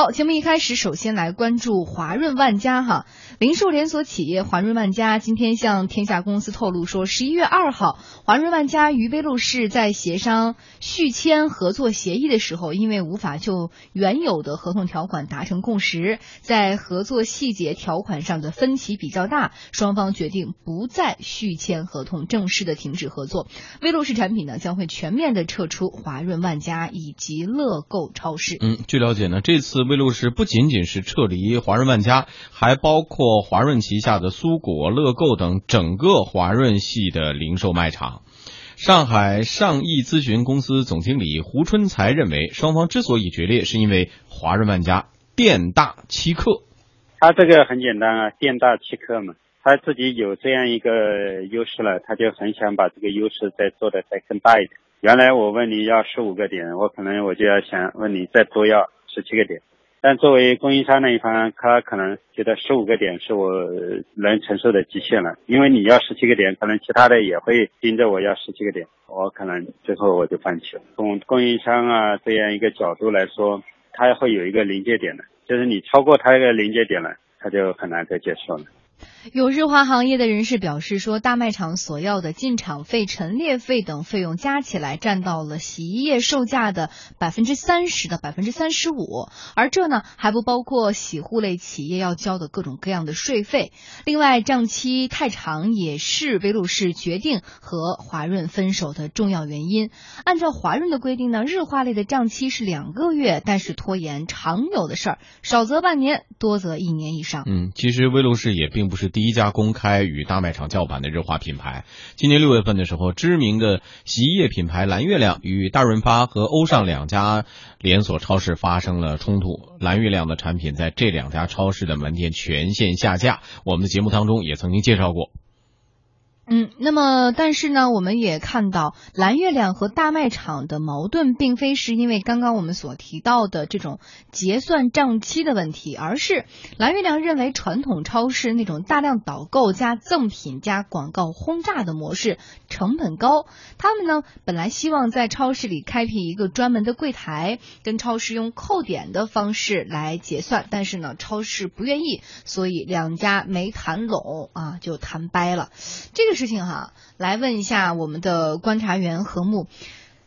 好，节目一开始，首先来关注华润万家哈，零售连锁企业华润万家今天向天下公司透露说，十一月二号，华润万家与威露士在协商续签合作协议的时候，因为无法就原有的合同条款达成共识，在合作细节条款上的分歧比较大，双方决定不再续签合同，正式的停止合作。威露士产品呢将会全面的撤出华润万家以及乐购超市。嗯，据了解呢，这次。威露士不仅仅是撤离华润万家，还包括华润旗下的苏果、乐购等整个华润系的零售卖场。上海上亿咨询公司总经理胡春才认为，双方之所以决裂，是因为华润万家店大欺客。他这个很简单啊，店大欺客嘛，他自己有这样一个优势了，他就很想把这个优势再做的再更大一点。原来我问你要十五个点，我可能我就要想问你再多要十七个点。但作为供应商那一方，他可能觉得十五个点是我能承受的极限了，因为你要十七个点，可能其他的也会盯着我要十七个点，我可能最后我就放弃了。从供应商啊这样一个角度来说，他会有一个临界点的，就是你超过他一个临界点了，他就很难再接受了。有日化行业的人士表示说，大卖场所要的进场费、陈列费等费用加起来占到了洗衣液售价的百分之三十到百分之三十五，而这呢还不包括洗护类企业要交的各种各样的税费。另外，账期太长也是威露士决定和华润分手的重要原因。按照华润的规定呢，日化类的账期是两个月，但是拖延常有的事儿，少则半年，多则一年以上。嗯，其实威露士也并不是。第一家公开与大卖场叫板的日化品牌，今年六月份的时候，知名的洗衣液品牌蓝月亮与大润发和欧尚两家连锁超市发生了冲突，蓝月亮的产品在这两家超市的门店全线下架。我们的节目当中也曾经介绍过。嗯，那么但是呢，我们也看到蓝月亮和大卖场的矛盾，并非是因为刚刚我们所提到的这种结算账期的问题，而是蓝月亮认为传统超市那种大量导购加赠品加广告轰炸的模式成本高。他们呢，本来希望在超市里开辟一个专门的柜台，跟超市用扣点的方式来结算，但是呢，超市不愿意，所以两家没谈拢啊，就谈掰了。这个。事情哈，来问一下我们的观察员何木，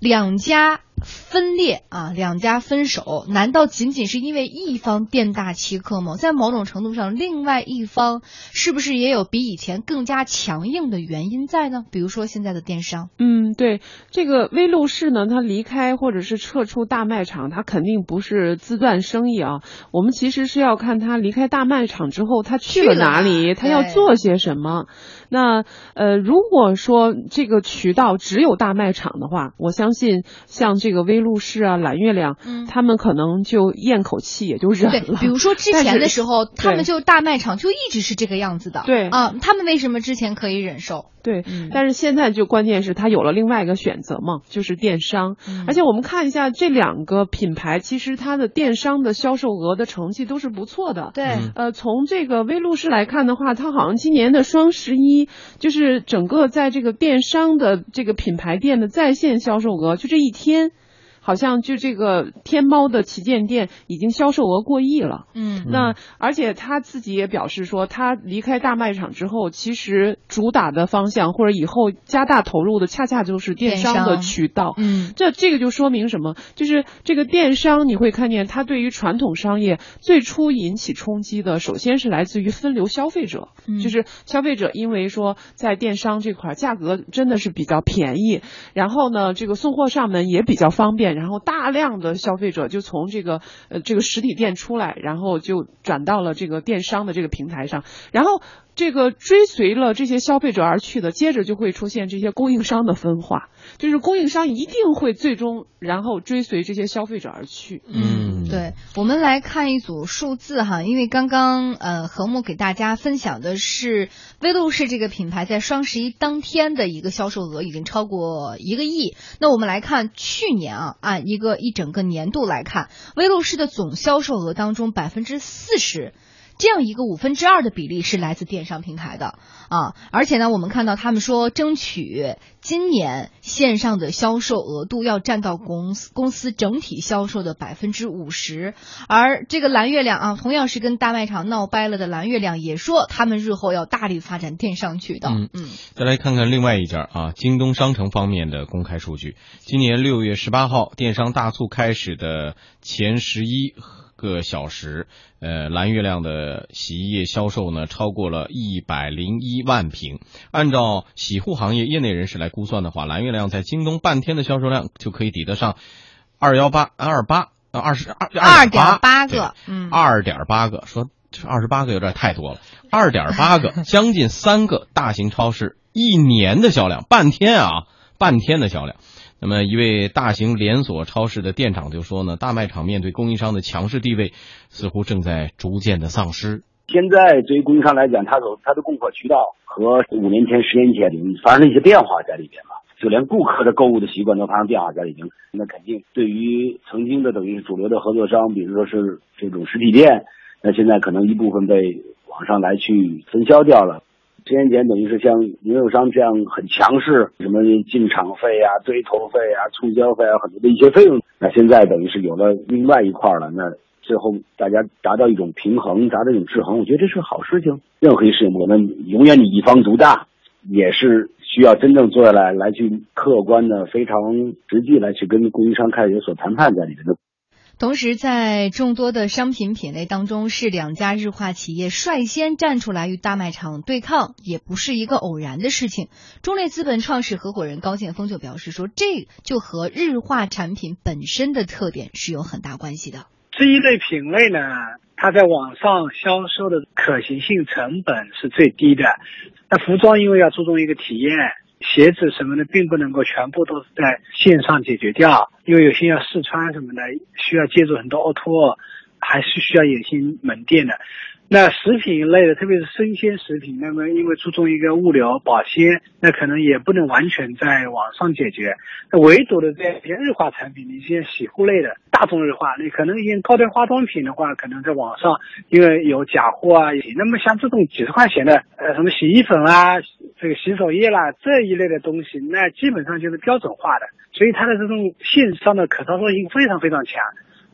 两家。分裂啊，两家分手，难道仅仅是因为一方店大欺客吗？在某种程度上，另外一方是不是也有比以前更加强硬的原因在呢？比如说现在的电商。嗯，对，这个威露士呢，他离开或者是撤出大卖场，他肯定不是自断生意啊。我们其实是要看他离开大卖场之后，他去了哪里，他要做些什么。那呃，如果说这个渠道只有大卖场的话，我相信像这。这个威露士啊，蓝月亮，他们可能就咽口气，也就忍了。比如说之前的时候，他们就大卖场就一直是这个样子的。对啊，他们为什么之前可以忍受？对，但是现在就关键是他有了另外一个选择嘛，就是电商。而且我们看一下这两个品牌，其实它的电商的销售额的成绩都是不错的。对，呃，从这个威露士来看的话，它好像今年的双十一，就是整个在这个电商的这个品牌店的在线销售额，就这一天。好像就这个天猫的旗舰店已经销售额过亿了，嗯，那而且他自己也表示说，他离开大卖场之后，其实主打的方向或者以后加大投入的，恰恰就是电商的渠道，嗯，这这个就说明什么？就是这个电商你会看见，它对于传统商业最初引起冲击的，首先是来自于分流消费者，就是消费者因为说在电商这块价格真的是比较便宜，然后呢，这个送货上门也比较方便。然后大量的消费者就从这个呃这个实体店出来，然后就转到了这个电商的这个平台上，然后这个追随了这些消费者而去的，接着就会出现这些供应商的分化，就是供应商一定会最终然后追随这些消费者而去。嗯，对，我们来看一组数字哈，因为刚刚呃何木给大家分享的是威露士这个品牌在双十一当天的一个销售额已经超过一个亿，那我们来看去年啊。按一个一整个年度来看，威露士的总销售额当中，百分之四十这样一个五分之二的比例是来自电商平台的啊。而且呢，我们看到他们说，争取今年线上的销售额度要占到公司公司整体销售的百分之五十。而这个蓝月亮啊，同样是跟大卖场闹掰了的蓝月亮也说，他们日后要大力发展电商渠道。嗯嗯，再来看看另外一家啊，京东商城方面的公开数据，今年六月十八号电商大促开始的前十一。个小时，呃，蓝月亮的洗衣液销售呢超过了一百零一万瓶。按照洗护行业业内人士来估算的话，蓝月亮在京东半天的销售量就可以抵得上二幺八二八二十二二点八个，嗯，二点八个。说这二十八个有点太多了，二点八个，将近三个大型超市一年的销量，半天啊，半天的销量。那么，一位大型连锁超市的店长就说呢，大卖场面对供应商的强势地位，似乎正在逐渐的丧失。现在对于供应商来讲，他所他的供货渠道和五年前、十年前发生了一些变化在里边了，就连顾客的购物的习惯都发生变化在里边。那肯定对于曾经的等于是主流的合作商，比如说是这种实体店，那现在可能一部分被网上来去分销掉了。十年前等于是像零售商这样很强势，什么进场费啊、堆头费啊、促销费啊，很多的一些费用。那现在等于是有了另外一块了，那最后大家达到一种平衡，达到一种制衡，我觉得这是好事情。任何一事情，我们永远你一方独大，也是需要真正坐下来来去客观的、非常实际来去跟供应商开始有所谈判在里面的。同时，在众多的商品品类当中，是两家日化企业率先站出来与大卖场对抗，也不是一个偶然的事情。中类资本创始合伙人高建峰就表示说，这就和日化产品本身的特点是有很大关系的。这一类品类呢，它在网上销售的可行性成本是最低的。那服装因为要注重一个体验。鞋子什么的，并不能够全部都是在线上解决掉，因为有些要试穿什么的，需要借助很多 O to O，还是需要有些门店的。那食品类的，特别是生鲜食品，那么因为注重一个物流保鲜，那可能也不能完全在网上解决。那唯独的这些日化产品，一些洗护类的大众日化，你可能一些高端化妆品的话，可能在网上因为有假货啊，那么像这种几十块钱的，呃，什么洗衣粉啊，这个洗手液啦这一类的东西，那基本上就是标准化的，所以它的这种线上的可操作性非常非常强。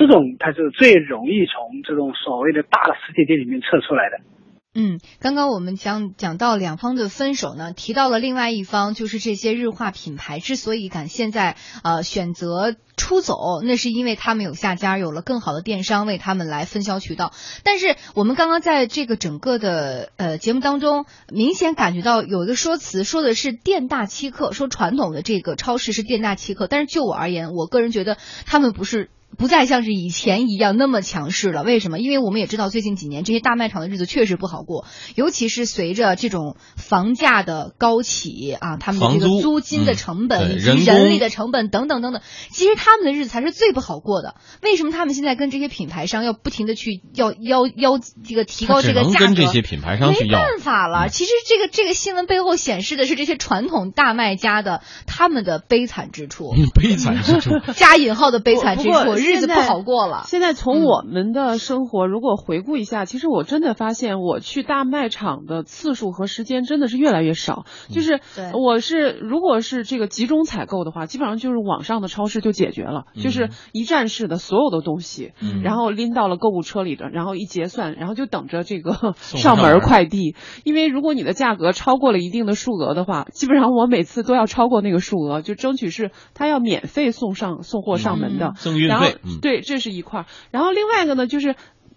这种它是最容易从这种所谓的大的实体店里面测出来的。嗯，刚刚我们讲讲到两方的分手呢，提到了另外一方，就是这些日化品牌之所以敢现在呃选择出走，那是因为他们有下家，有了更好的电商为他们来分销渠道。但是我们刚刚在这个整个的呃节目当中，明显感觉到有一个说辞，说的是店大欺客，说传统的这个超市是店大欺客。但是就我而言，我个人觉得他们不是。不再像是以前一样那么强势了。为什么？因为我们也知道最近几年这些大卖场的日子确实不好过，尤其是随着这种房价的高起啊，他们的这个租金的成本以及人力的成本等等等等，其实他们的日子才是最不好过的。为什么他们现在跟这些品牌商要不停的去要要要这个提高这个价格？跟这些品牌商去要。没办法了。其实这个这个新闻背后显示的是这些传统大卖家的他们的悲惨之处。悲惨之处，加引号的悲惨之处。日子不好过了。现在从我们的生活，如果回顾一下，其实我真的发现，我去大卖场的次数和时间真的是越来越少。就是，我是如果是这个集中采购的话，基本上就是网上的超市就解决了，就是一站式的所有的东西，然后拎到了购物车里的，然后一结算，然后就等着这个上门快递。因为如果你的价格超过了一定的数额的话，基本上我每次都要超过那个数额，就争取是他要免费送上送货上门的，然后。对，这是一块儿，然后另外一个呢，就是。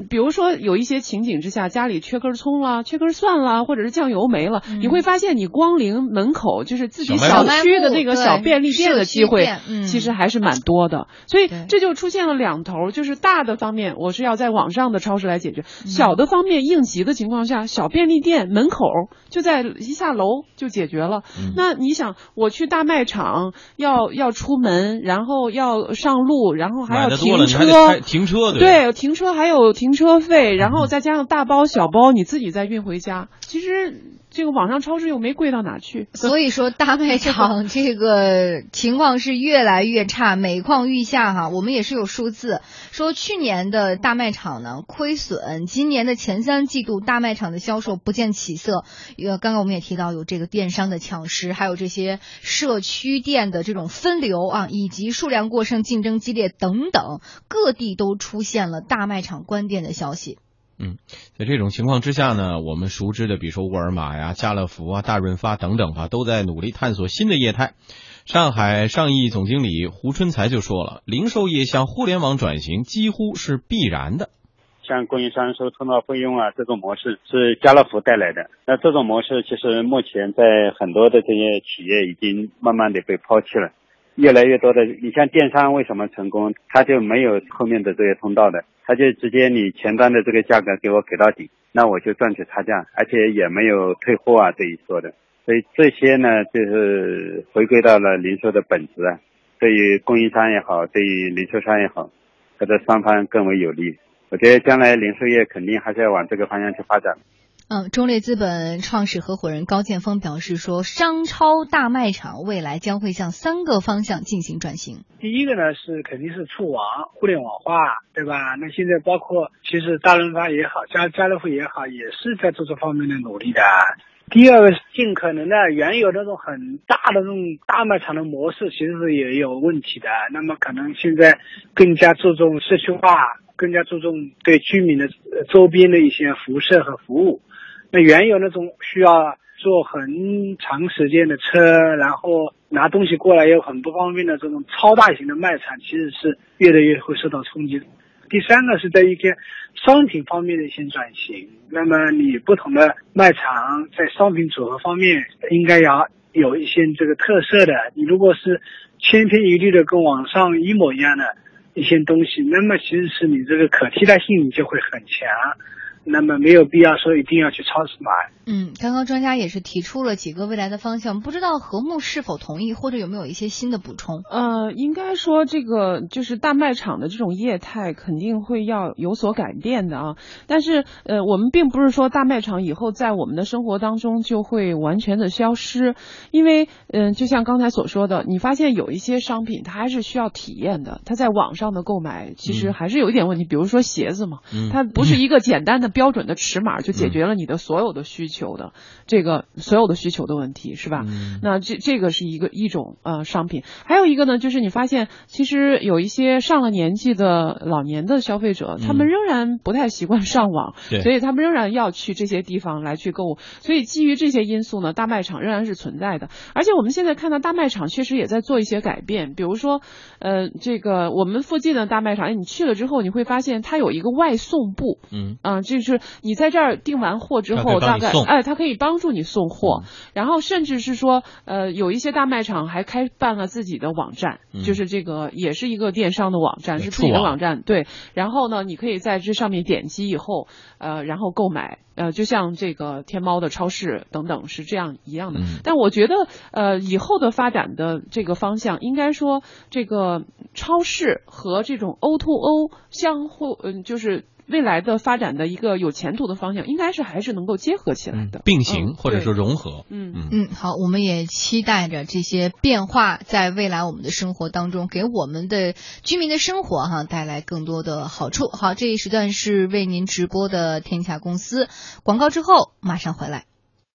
比如说有一些情景之下，家里缺根葱啦，缺根蒜啦，或者是酱油没了，你会发现你光临门口就是自己小区的那个小便利店的机会，其实还是蛮多的。所以这就出现了两头，就是大的方面我是要在网上的超市来解决，小的方面应急的情况下，小便利店门口就在一下楼就解决了。那你想，我去大卖场要要出门，然后要上路，然后还要停车，停车对，停车还有停。车费，然后再加上大包小包，你自己再运回家，其实这个网上超市又没贵到哪去。所以说大卖 场这个情况是越来越差，每况愈下哈。我们也是有数字说，去年的大卖场呢亏损，今年的前三季度大卖场的销售不见起色。呃，刚刚我们也提到有这个电商的抢食，还有这些社区店的这种分流啊，以及数量过剩、竞争激烈等等，各地都出现了大卖场关店的消息。嗯，在这种情况之下呢，我们熟知的，比如说沃尔玛呀、家乐福啊、大润发等等哈，都在努力探索新的业态。上海上亿总经理胡春才就说了，零售业向互联网转型几乎是必然的。像供应商收通道费用啊，这种模式是家乐福带来的。那这种模式其实目前在很多的这些企业已经慢慢的被抛弃了。越来越多的，你像电商为什么成功？他就没有后面的这些通道的，他就直接你前端的这个价格给我给到底，那我就赚取差价，而且也没有退货啊这一说的。所以这些呢，就是回归到了零售的本质啊，对于供应商也好，对于零售商也好，或者双方更为有利。我觉得将来零售业肯定还是要往这个方向去发展。嗯，中列资本创始合伙人高建峰表示说，商超大卖场未来将会向三个方向进行转型。第一个呢是肯定是触网、互联网化，对吧？那现在包括其实大润发也好，家家乐福也好，也是在做这方面的努力的。第二个尽可能的原有那种很大的那种大卖场的模式，其实是也有问题的。那么可能现在更加注重社区化，更加注重对居民的周边的一些辐射和服务。那原有那种需要坐很长时间的车，然后拿东西过来又很不方便的这种超大型的卖场，其实是越来越会受到冲击。第三个是在一些商品方面的一些转型。那么你不同的卖场在商品组合方面应该要有一些这个特色的。你如果是千篇一律的跟网上一模一样的一些东西，那么其实是你这个可替代性就会很强。那么没有必要说一定要去超市买。嗯，刚刚专家也是提出了几个未来的方向，不知道何木是否同意，或者有没有一些新的补充？呃，应该说这个就是大卖场的这种业态肯定会要有所改变的啊。但是呃，我们并不是说大卖场以后在我们的生活当中就会完全的消失，因为嗯，就像刚才所说的，你发现有一些商品它还是需要体验的，它在网上的购买其实还是有一点问题，比如说鞋子嘛，它不是一个简单的。标准的尺码就解决了你的所有的需求的这个所有的需求的问题是吧？那这这个是一个一种呃商品，还有一个呢，就是你发现其实有一些上了年纪的老年的消费者，他们仍然不太习惯上网，所以他们仍然要去这些地方来去购物。所以基于这些因素呢，大卖场仍然是存在的。而且我们现在看到大卖场确实也在做一些改变，比如说呃这个我们附近的大卖场，哎，你去了之后你会发现它有一个外送部，嗯啊这。是你在这儿订完货之后，大概哎，他可以帮助你送货，然后甚至是说，呃，有一些大卖场还开办了自己的网站，就是这个也是一个电商的网站，是自己的网站，对。然后呢，你可以在这上面点击以后，呃，然后购买，呃，就像这个天猫的超市等等是这样一样的。但我觉得，呃，以后的发展的这个方向，应该说这个超市和这种 O to O 相互，嗯，就是。未来的发展的一个有前途的方向，应该是还是能够结合起来的，并行或者说融合。嗯嗯，好，我们也期待着这些变化在未来我们的生活当中，给我们的居民的生活哈带来更多的好处。好，这一时段是为您直播的天下公司广告之后马上回来。